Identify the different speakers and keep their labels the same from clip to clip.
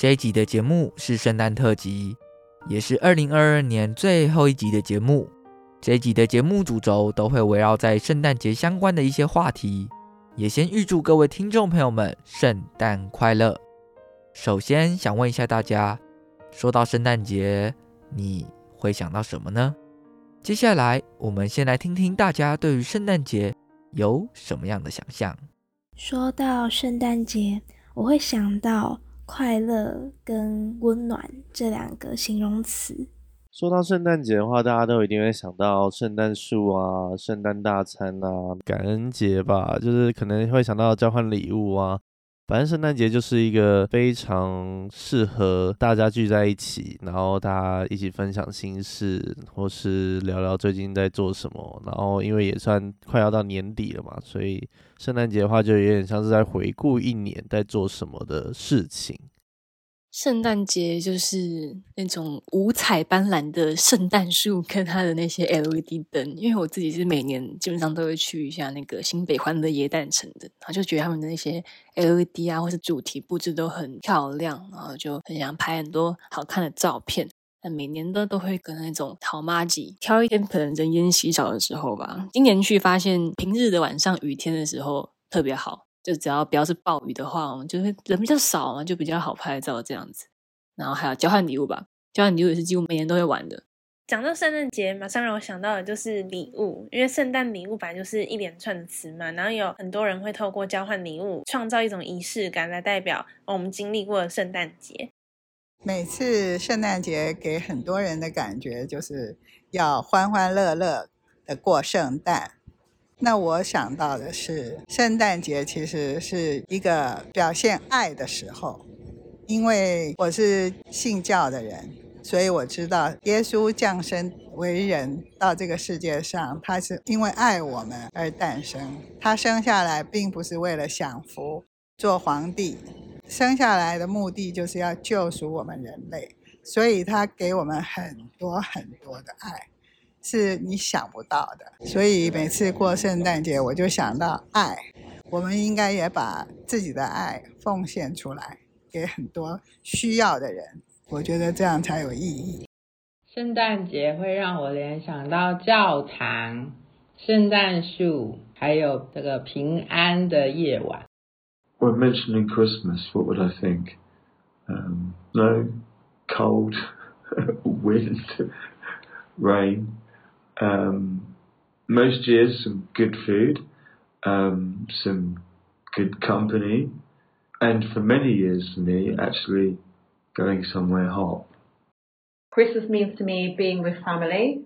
Speaker 1: 这一集的节目是圣诞特辑，也是二零二二年最后一集的节目。这一集的节目主轴都会围绕在圣诞节相关的一些话题。也先预祝各位听众朋友们圣诞快乐。首先想问一下大家，说到圣诞节，你会想到什么呢？接下来我们先来听听大家对于圣诞节有什么样的想象。
Speaker 2: 说到圣诞节，我会想到。快乐跟温暖这两个形容词。
Speaker 3: 说到圣诞节的话，大家都一定会想到圣诞树啊、圣诞大餐啊、感恩节吧，就是可能会想到交换礼物啊。反正圣诞节就是一个非常适合大家聚在一起，然后大家一起分享心事，或是聊聊最近在做什么。然后因为也算快要到年底了嘛，所以圣诞节的话就有点像是在回顾一年在做什么的事情。
Speaker 4: 圣诞节就是那种五彩斑斓的圣诞树跟它的那些 LED 灯，因为我自己是每年基本上都会去一下那个新北欢乐耶诞城的，然后就觉得他们的那些 LED 啊，或是主题布置都很漂亮，然后就很想拍很多好看的照片。那每年都都会跟那种淘妈吉挑一天可能人烟稀少的时候吧，今年去发现平日的晚上雨天的时候特别好。就只要不要是暴雨的话，我们就会人比较少嘛，就比较好拍照这样子。然后还有交换礼物吧，交换礼物也是几乎每年都会玩的。
Speaker 5: 讲到圣诞节，马上让我想到的就是礼物，因为圣诞礼物本来就是一连串的词嘛，然后有很多人会透过交换礼物，创造一种仪式感来代表我们经历过的圣诞节。
Speaker 6: 每次圣诞节给很多人的感觉就是要欢欢乐乐的过圣诞。那我想到的是，圣诞节其实是一个表现爱的时候，因为我是信教的人，所以我知道耶稣降生为人到这个世界上，他是因为爱我们而诞生。他生下来并不是为了享福做皇帝，生下来的目的就是要救赎我们人类，所以他给我们很多很多的爱。是你想不到的，所以每次过圣诞节，我就想到爱。我们应该也把自己的爱奉献出来，给很多需要的人。我觉得这样才有意义。
Speaker 7: 圣诞节会让我联想到教堂、圣诞树，还有这个平安的夜晚。
Speaker 8: When mentioning Christmas, what would I think? Um, no, cold, wind, rain. Um, most years, some good food, um, some good company, And for many years for me, actually going somewhere hot.
Speaker 9: Christmas means to me being with family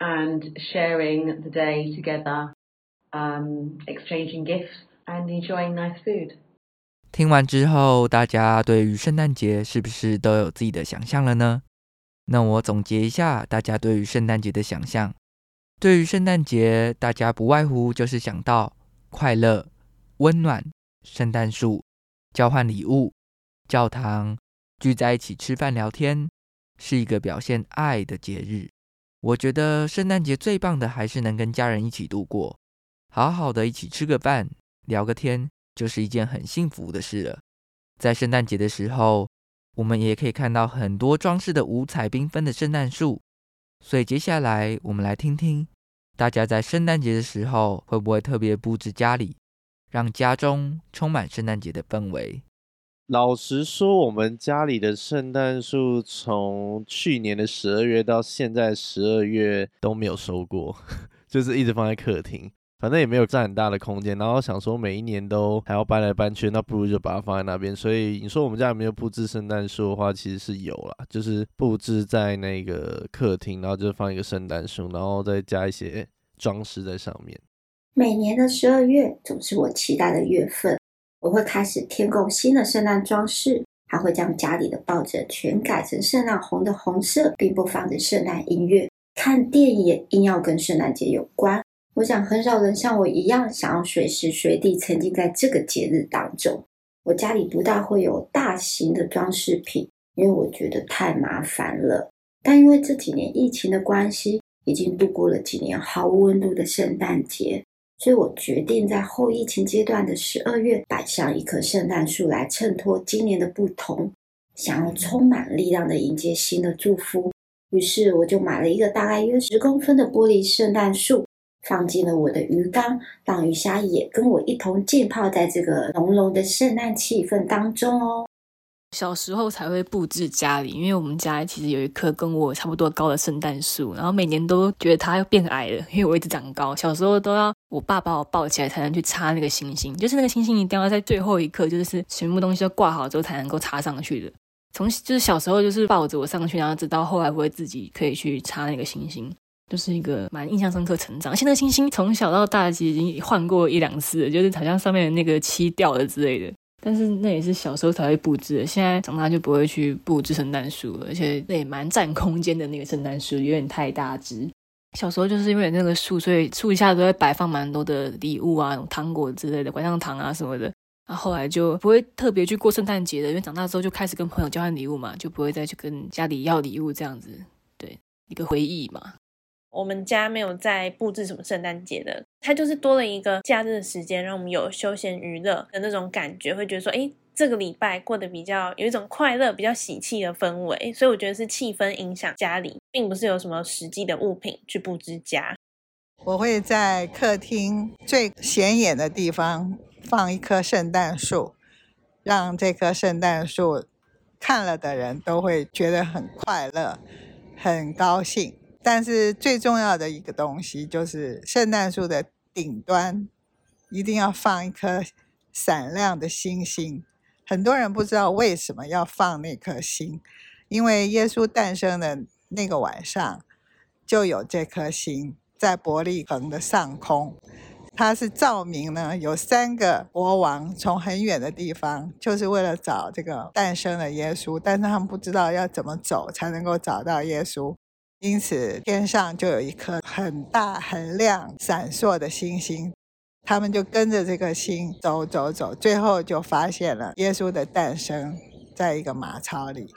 Speaker 9: and sharing the day together, um, exchanging gifts and enjoying nice food.
Speaker 1: 听完之后，大家对于圣诞节是不是都有自己的想象了呢？那我总结一下，大家对于圣诞节的想象。 对于圣诞节，大家不外乎就是想到快乐、温暖、圣诞树、交换礼物、教堂，聚在一起吃饭聊天，是一个表现爱的节日。我觉得圣诞节最棒的还是能跟家人一起度过，好好的一起吃个饭、聊个天，就是一件很幸福的事了。在圣诞节的时候，我们也可以看到很多装饰的五彩缤纷的圣诞树。所以接下来我们来听听，大家在圣诞节的时候会不会特别布置家里，让家中充满圣诞节的氛围？
Speaker 3: 老实说，我们家里的圣诞树从去年的十二月到现在十二月都没有收过，就是一直放在客厅。反正也没有占很大的空间，然后想说每一年都还要搬来搬去，那不如就把它放在那边。所以你说我们家有没有布置圣诞树的话，其实是有啦，就是布置在那个客厅，然后就放一个圣诞树，然后再加一些装饰在上面。
Speaker 10: 每年的十二月总是我期待的月份，我会开始添购新的圣诞装饰，还会将家里的抱枕全改成圣诞红的红色，并播放着圣诞音乐。看电影也硬要跟圣诞节有关。我想很少人像我一样想要随时随地沉浸在这个节日当中。我家里不大会有大型的装饰品，因为我觉得太麻烦了。但因为这几年疫情的关系，已经度过了几年毫无温度的圣诞节，所以我决定在后疫情阶段的十二月摆上一棵圣诞树来衬托今年的不同，想要充满力量的迎接新的祝福。于是我就买了一个大概约十公分的玻璃圣诞树。放进了我的鱼缸，让鱼虾也跟我一同浸泡在这个浓浓的圣诞气氛当中哦。
Speaker 4: 小时候才会布置家里，因为我们家其实有一棵跟我差不多高的圣诞树，然后每年都觉得它要变矮了，因为我一直长高。小时候都要我爸把我抱起来才能去插那个星星，就是那个星星一定要在最后一刻，就是全部东西都挂好之后才能够插上去的。从就是小时候就是抱着我上去，然后直到后来不会自己可以去插那个星星。就是一个蛮印象深刻成长，而且那个星星从小到大其实已经换过一两次了，就是好像上面的那个漆掉了之类的。但是那也是小时候才会布置的，现在长大就不会去布置圣诞树了，而且那也蛮占空间的那个圣诞树有点太大只。小时候就是因为那个树，所以树下都会摆放蛮多的礼物啊，糖果之类的，拐杖糖啊什么的。然后后来就不会特别去过圣诞节的，因为长大之后就开始跟朋友交换礼物嘛，就不会再去跟家里要礼物这样子。对，一个回忆嘛。
Speaker 5: 我们家没有在布置什么圣诞节的，它就是多了一个假日的时间，让我们有休闲娱乐的那种感觉，会觉得说，哎，这个礼拜过得比较有一种快乐、比较喜气的氛围，所以我觉得是气氛影响家里，并不是有什么实际的物品去布置家。
Speaker 6: 我会在客厅最显眼的地方放一棵圣诞树，让这棵圣诞树看了的人都会觉得很快乐、很高兴。但是最重要的一个东西就是圣诞树的顶端一定要放一颗闪亮的星星。很多人不知道为什么要放那颗星，因为耶稣诞生的那个晚上就有这颗星在伯利恒的上空，它是照明呢。有三个国王从很远的地方，就是为了找这个诞生的耶稣，但是他们不知道要怎么走才能够找到耶稣。因此，天上就有一颗很大、很亮、闪烁的星星，他们就跟着这个星走走走，最后就发现了耶稣的诞生，在一个马槽里。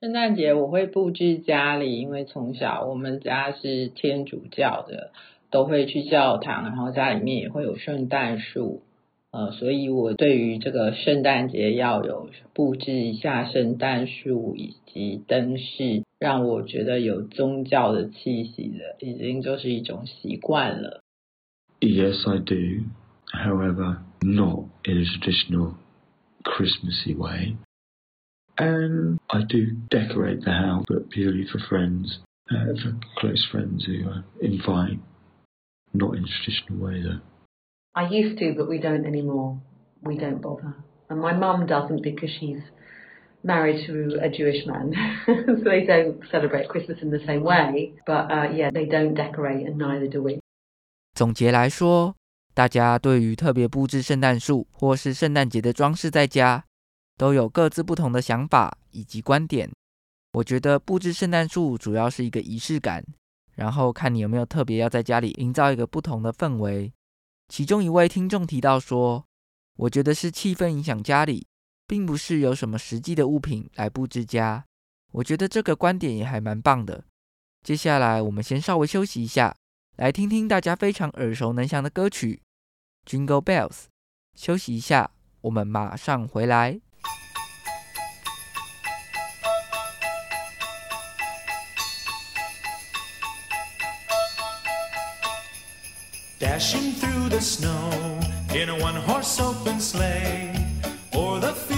Speaker 7: 圣诞节我会布置家里，因为从小我们家是天主教的，都会去教堂，然后家里面也会有圣诞树。呃，所以我对于这个圣诞节要有布置一下圣诞树以及灯饰，让我觉得有宗教的气息的，已经就是一种习惯了。
Speaker 8: Yes, I do. However, not in a traditional Christmassy way. And I do decorate the house, but purely for friends, uh, for close friends who I invite. Not in a traditional way, though.
Speaker 9: I used to, but we don't anymore. We don't bother. And my mum doesn't because she's married to a Jewish man, so they don't celebrate Christmas in the same way. But uh, yeah, they don't decorate, and neither do we.
Speaker 1: 总结来说，大家对于特别布置圣诞树或是圣诞节的装饰在家，都有各自不同的想法以及观点。我觉得布置圣诞树主要是一个仪式感，然后看你有没有特别要在家里营造一个不同的氛围。 其中一位听众提到说，我觉得是气氛影响家里。并不是有什么实际的物品来布置家，我觉得这个观点也还蛮棒的。接下来我们先稍微休息一下，来听听大家非常耳熟能详的歌曲《Jingle Bells》。休息一下，我们马上回来。
Speaker 11: Dashing through the snow in a one-horse open sleigh. O'er the fields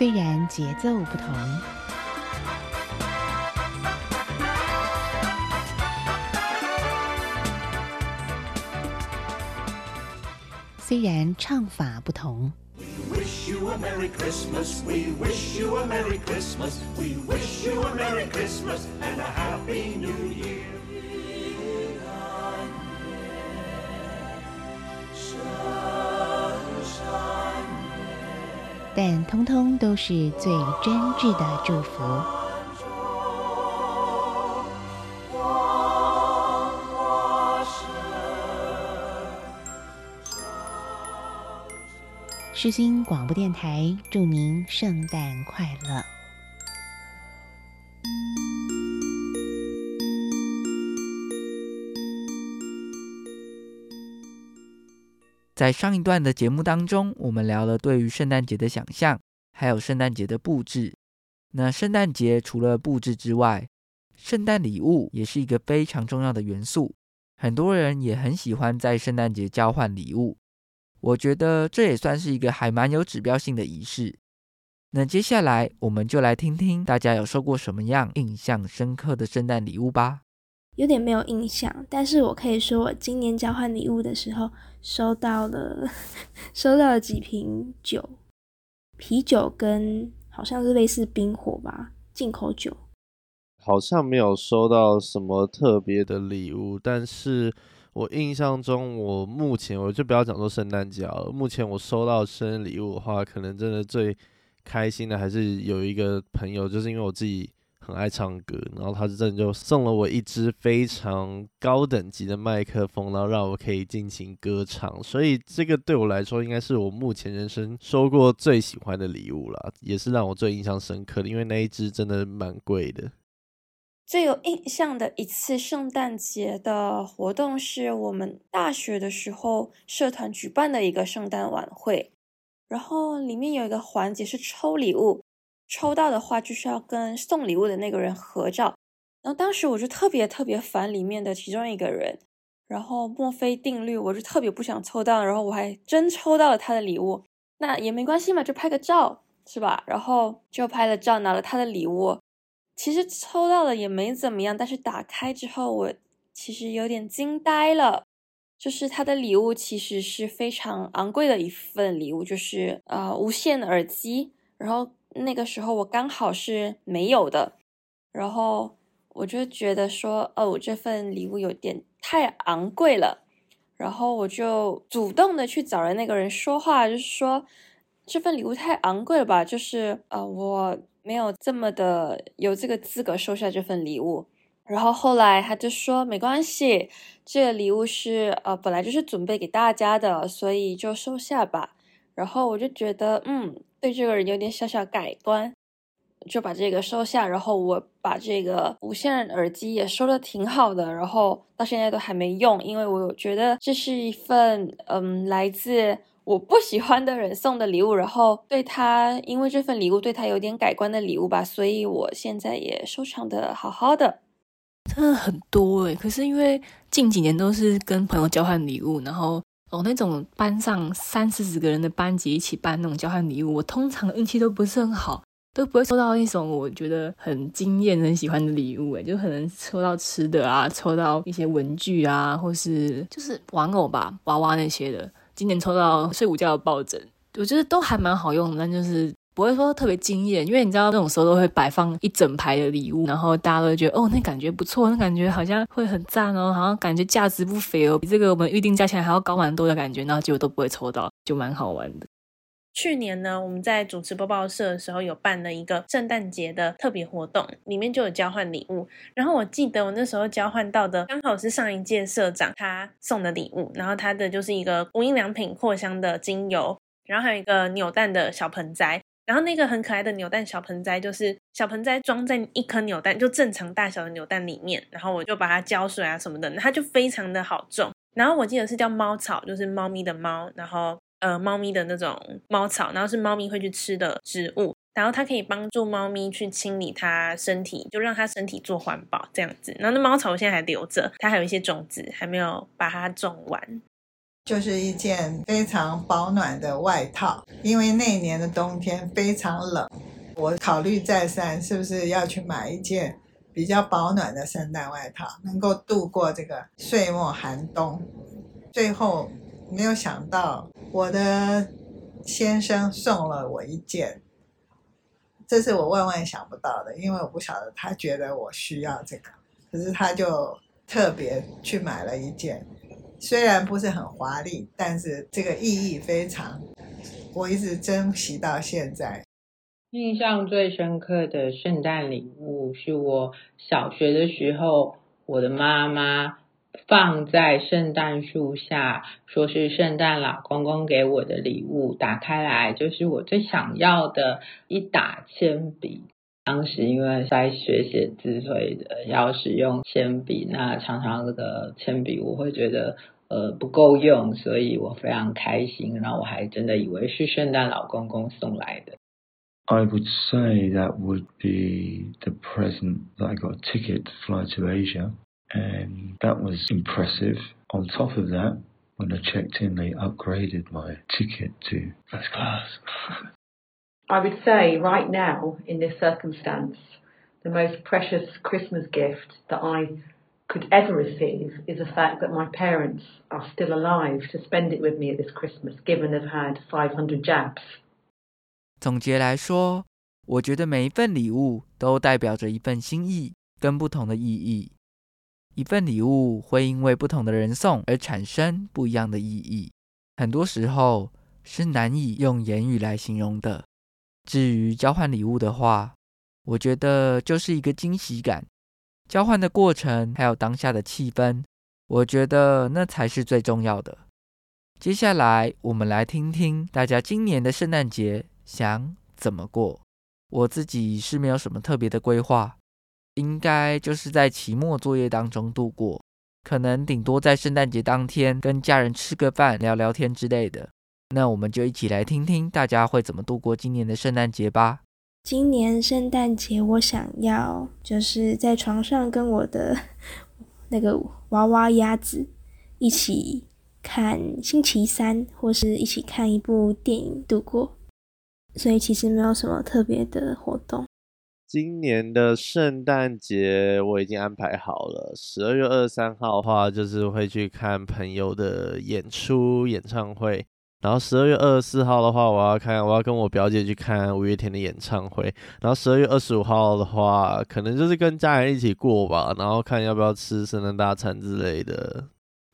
Speaker 12: 虽然节奏不同，虽然唱法不同，但通通都是最真挚的祝福。世新广播电台祝您圣诞快乐！
Speaker 1: 在上一段的节目当中，我们聊了对于圣诞节的想象，还有圣诞节的布置。那圣诞节除了布置之外，圣诞礼物也是一个非常重要的元素。很多人也很喜欢在圣诞节交换礼物。我觉得这也算是一个还蛮有指标性的仪式。那接下来我们就来听听大家有收过什么样印象深刻的圣诞礼物吧。
Speaker 2: 有点没有印象，但是我可以说，我今年交换礼物的时候收到了，收到了几瓶酒，啤酒跟好像是类似冰火吧，进口酒。
Speaker 3: 好像没有收到什么特别的礼物，但是我印象中，我目前我就不要讲说圣诞节了，目前我收到生日礼物的话，可能真的最开心的还是有一个朋友，就是因为我自己。很爱唱歌，然后他真的就送了我一支非常高等级的麦克风，然后让我可以尽情歌唱。所以这个对我来说，应该是我目前人生收过最喜欢的礼物了，也是让我最印象深刻的。因为那一支真的蛮贵的。
Speaker 13: 最有印象的一次圣诞节的活动，是我们大学的时候社团举办的一个圣诞晚会，然后里面有一个环节是抽礼物。抽到的话就是要跟送礼物的那个人合照，然后当时我就特别特别烦里面的其中一个人，然后墨菲定律我就特别不想抽到，然后我还真抽到了他的礼物，那也没关系嘛，就拍个照是吧？然后就拍了照，拿了他的礼物，其实抽到了也没怎么样，但是打开之后我其实有点惊呆了，就是他的礼物其实是非常昂贵的一份礼物，就是呃无线耳机，然后。那个时候我刚好是没有的，然后我就觉得说，哦，我这份礼物有点太昂贵了，然后我就主动的去找了那个人说话，就是说这份礼物太昂贵了吧，就是呃我没有这么的有这个资格收下这份礼物，然后后来他就说没关系，这个礼物是呃本来就是准备给大家的，所以就收下吧，然后我就觉得嗯。对这个人有点小小改观，就把这个收下。然后我把这个无线耳机也收的挺好的，然后到现在都还没用，因为我觉得这是一份嗯来自我不喜欢的人送的礼物，然后对他因为这份礼物对他有点改观的礼物吧，所以我现在也收藏的好好的。
Speaker 4: 真的很多诶，可是因为近几年都是跟朋友交换礼物，然后。哦，那种班上三四十个人的班级一起办那种交换礼物，我通常运气都不是很好，都不会抽到那种我觉得很惊艳、很喜欢的礼物。诶，就可能抽到吃的啊，抽到一些文具啊，或是就是玩偶吧，娃娃那些的。今年抽到睡午觉的抱枕，我觉得都还蛮好用的，但就是。不会说特别惊艳，因为你知道那种时候都会摆放一整排的礼物，然后大家都会觉得哦，那感觉不错，那感觉好像会很赞哦，好像感觉价值不菲哦，比这个我们预定价钱还要高蛮多的感觉，然后结果都不会抽到，就蛮好玩的。
Speaker 5: 去年呢，我们在主持播报社的时候有办了一个圣诞节的特别活动，里面就有交换礼物。然后我记得我那时候交换到的刚好是上一届社长他送的礼物，然后他的就是一个无印良品扩香的精油，然后还有一个扭蛋的小盆栽。然后那个很可爱的扭蛋小盆栽，就是小盆栽装在一颗扭蛋，就正常大小的扭蛋里面。然后我就把它浇水啊什么的，它就非常的好种。然后我记得是叫猫草，就是猫咪的猫，然后呃猫咪的那种猫草，然后是猫咪会去吃的植物。然后它可以帮助猫咪去清理它身体，就让它身体做环保这样子。然后那猫草我现在还留着，它还有一些种子还没有把它种完。
Speaker 6: 就是一件非常保暖的外套，因为那年的冬天非常冷，我考虑再三，是不是要去买一件比较保暖的圣诞外套，能够度过这个岁末寒冬。最后没有想到，我的先生送了我一件，这是我万万想不到的，因为我不晓得他觉得我需要这个，可是他就特别去买了一件。虽然不是很华丽，但是这个意义非常，我一直珍惜到现在。
Speaker 7: 印象最深刻的圣诞礼物是我小学的时候，我的妈妈放在圣诞树下，说是圣诞老公公给我的礼物。打开来就是我最想要的一打铅笔。当时因为在学写字，所以要使用铅笔。那常常这个铅笔我会觉得呃不够用，所以我非常开心。然后我还真的以为是圣诞老公公送来的。
Speaker 8: I would say that would be the present that I got a ticket to fly to Asia, and that was impressive. On top of that, when I checked in, they upgraded my ticket to first class.
Speaker 9: I would say right now, in this circumstance, the most precious Christmas gift that I could ever receive is the fact that my parents are still alive to spend it with me at this Christmas, given they've had 500 jabs.
Speaker 1: 总结来说，我觉得每一份礼物都代表着一份心意跟不同的意义。 一份礼物会因为不同的人送而产生不一样的意义，很多时候是难以用言语来形容的。 至于交换礼物的话，我觉得就是一个惊喜感，交换的过程还有当下的气氛，我觉得那才是最重要的。接下来我们来听听大家今年的圣诞节想怎么过。我自己是没有什么特别的规划，应该就是在期末作业当中度过，可能顶多在圣诞节当天跟家人吃个饭、聊聊天之类的。那我们就一起来听听大家会怎么度过今年的圣诞节吧。
Speaker 2: 今年圣诞节，我想要就是在床上跟我的那个娃娃鸭子一起看星期三，或是一起看一部电影度过。所以其实没有什么特别的活动。
Speaker 3: 今年的圣诞节我已经安排好了，十二月二十三号的话就是会去看朋友的演出演唱会。然后十二月二十四号的话，我要看，我要跟我表姐去看五月天的演唱会。然后十二月二十五号的话，可能就是跟家人一起过吧，然后看要不要吃圣诞大餐之类的。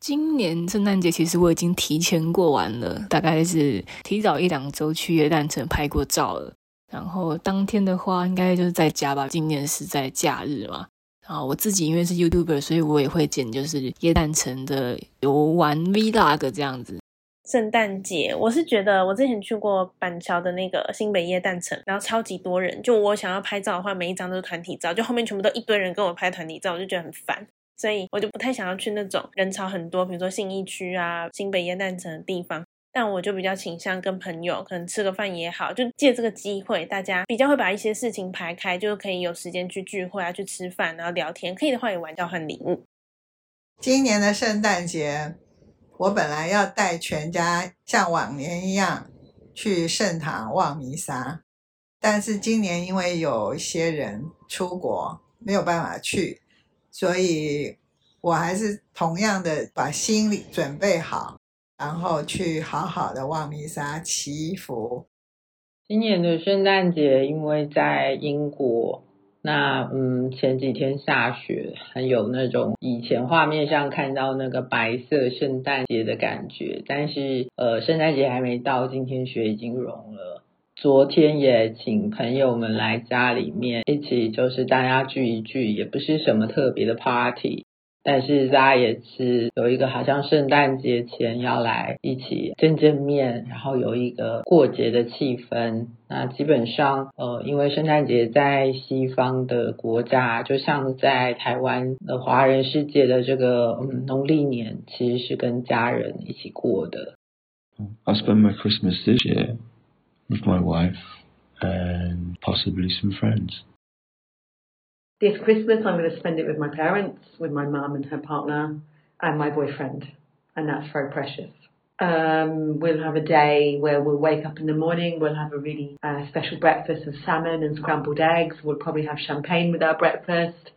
Speaker 4: 今年圣诞节其实我已经提前过完了，大概是提早一两周去耶诞城拍过照了。然后当天的话，应该就是在家吧。今年是在假日嘛。然后我自己因为是 YouTuber，所以我也会剪就是耶诞城的游玩 Vlog 这样子。
Speaker 5: 圣诞节，我是觉得我之前去过板桥的那个新北耶诞城，然后超级多人，就我想要拍照的话，每一张都是团体照，就后面全部都一堆人跟我拍团体照，我就觉得很烦，所以我就不太想要去那种人潮很多，比如说信义区啊、新北耶诞城的地方。但我就比较倾向跟朋友可能吃个饭也好，就借这个机会，大家比较会把一些事情排开，就可以有时间去聚会啊，去吃饭，然后聊天，可以的话也玩交换礼物。
Speaker 6: 今年的圣诞节。我本来要带全家像往年一样去圣堂望弥撒，但是今年因为有一些人出国没有办法去，所以我还是同样的把心理准备好，然后去好好的望弥撒祈福。
Speaker 7: 今年的圣诞节因为在英国。那嗯，前几天下雪，很有那种以前画面上看到那个白色圣诞节的感觉。但是呃，圣诞节还没到，今天雪已经融了。昨天也请朋友们来家里面一起，就是大家聚一聚，也不是什么特别的 party。但是大家也是有一个好像圣诞节前要来一起见见面，然后有一个过节的气氛。那基本上，呃，因为圣诞节在西方的国家，就像在台湾的华人世界的这个嗯农历年，其实是跟家人一起过的。
Speaker 8: I spend my Christmas this year with my wife and possibly some friends.
Speaker 9: This Christmas, I'm going to spend it with my parents, with my mum and her partner, and my boyfriend, and that's very precious. Um, we'll have a day where we'll wake up in the morning, we'll have a really uh, special breakfast of salmon and scrambled eggs. We'll probably have champagne with our breakfast.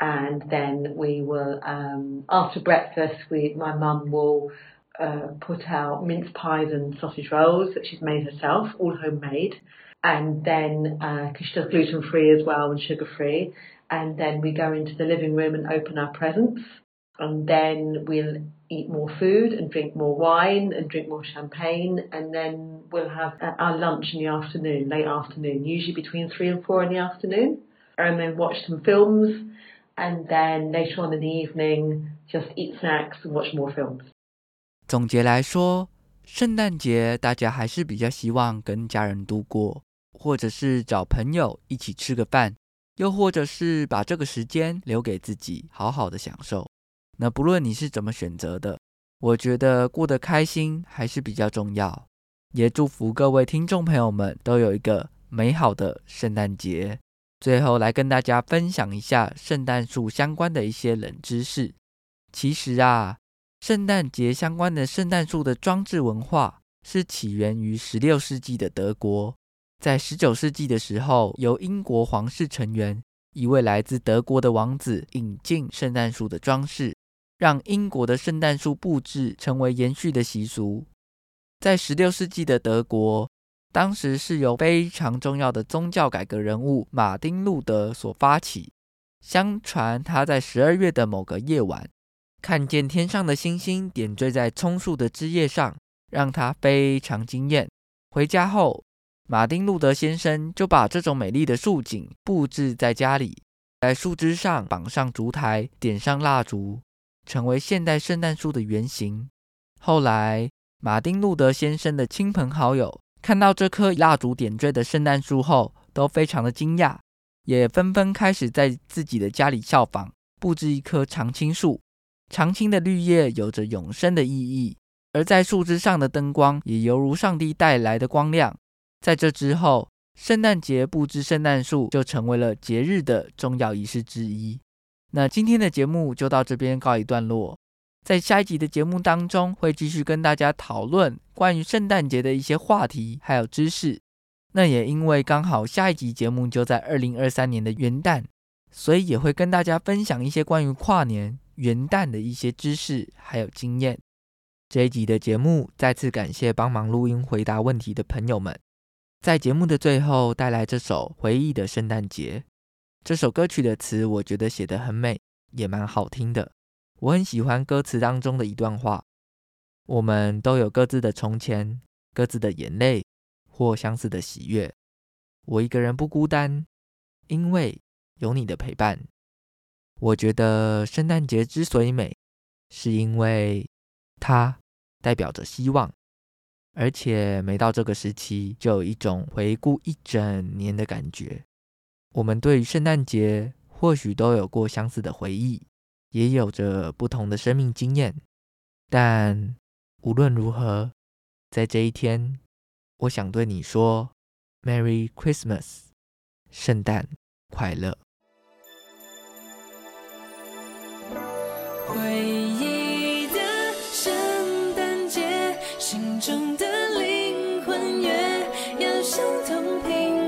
Speaker 9: And then we will, um, after breakfast, we, my mum will uh, put out mince pies and sausage rolls that she's made herself, all homemade. And then, because uh, she does gluten free as well and sugar free, and then we go into the living room and open our presents. And then we'll eat more food and drink more wine and drink more champagne. And then we'll have our lunch in the afternoon, late afternoon, usually between three and four in the afternoon. And then watch some films. And then later on in the evening, just eat snacks and watch more films.
Speaker 1: 总结来说，圣诞节大家还是比较希望跟家人度过，或者是找朋友一起吃个饭。 又或者是把这个时间留给自己，好好的享受。那不论你是怎么选择的，我觉得过得开心还是比较重要。也祝福各位听众朋友们都有一个美好的圣诞节。最后来跟大家分享一下圣诞树相关的一些冷知识。其实啊，圣诞节相关的圣诞树的装置文化是起源于十六世纪的德国。在十九世纪的时候，由英国皇室成员一位来自德国的王子引进圣诞树的装饰，让英国的圣诞树布置成为延续的习俗。在十六世纪的德国，当时是由非常重要的宗教改革人物马丁·路德所发起，相传他在十二月的某个夜晚，看见天上的星星点缀在葱树的枝叶上，让他非常惊艳。回家后，马丁路德先生就把这种美丽的树景布置在家里，在树枝上绑上烛台，点上蜡烛，成为现代圣诞树的原型。后来，马丁路德先生的亲朋好友看到这棵蜡烛点缀的圣诞树后，都非常的惊讶，也纷纷开始在自己的家里效仿，布置一棵常青树。常青的绿叶有着永生的意义。而在树枝上的灯光也犹如上帝带来的光亮。在这之后，圣诞节布置圣诞树就成为了节日的重要仪式之一。那今天的节目就到这边告一段落。在下一集的节目当中，会继续跟大家讨论关于圣诞节的一些话题还有知识。那也因为刚好下一集节目就在二零二三年的元旦，所以也会跟大家分享一些关于跨年元旦的一些知识还有经验。这一集的节目，再次感谢帮忙录音、回答问题的朋友们。在节目的最后，带来这首《回忆的圣诞节》。这首歌曲的词，我觉得写得很美，也蛮好听的。我很喜欢歌词当中的一段话：“我们都有各自的从前，各自的眼泪，或相似的喜悦。我一个人不孤单，因为有你的陪伴。”我觉得圣诞节之所以美，是因为它。代表着希望，而且每到这个时期，就有一种回顾一整年的感觉。我们对于圣诞节或许都有过相似的回忆，也有着不同的生命经验。但无论如何，在这一天，我想对你说：“Merry Christmas，圣诞快乐。”
Speaker 14: 中的灵魂也要相同平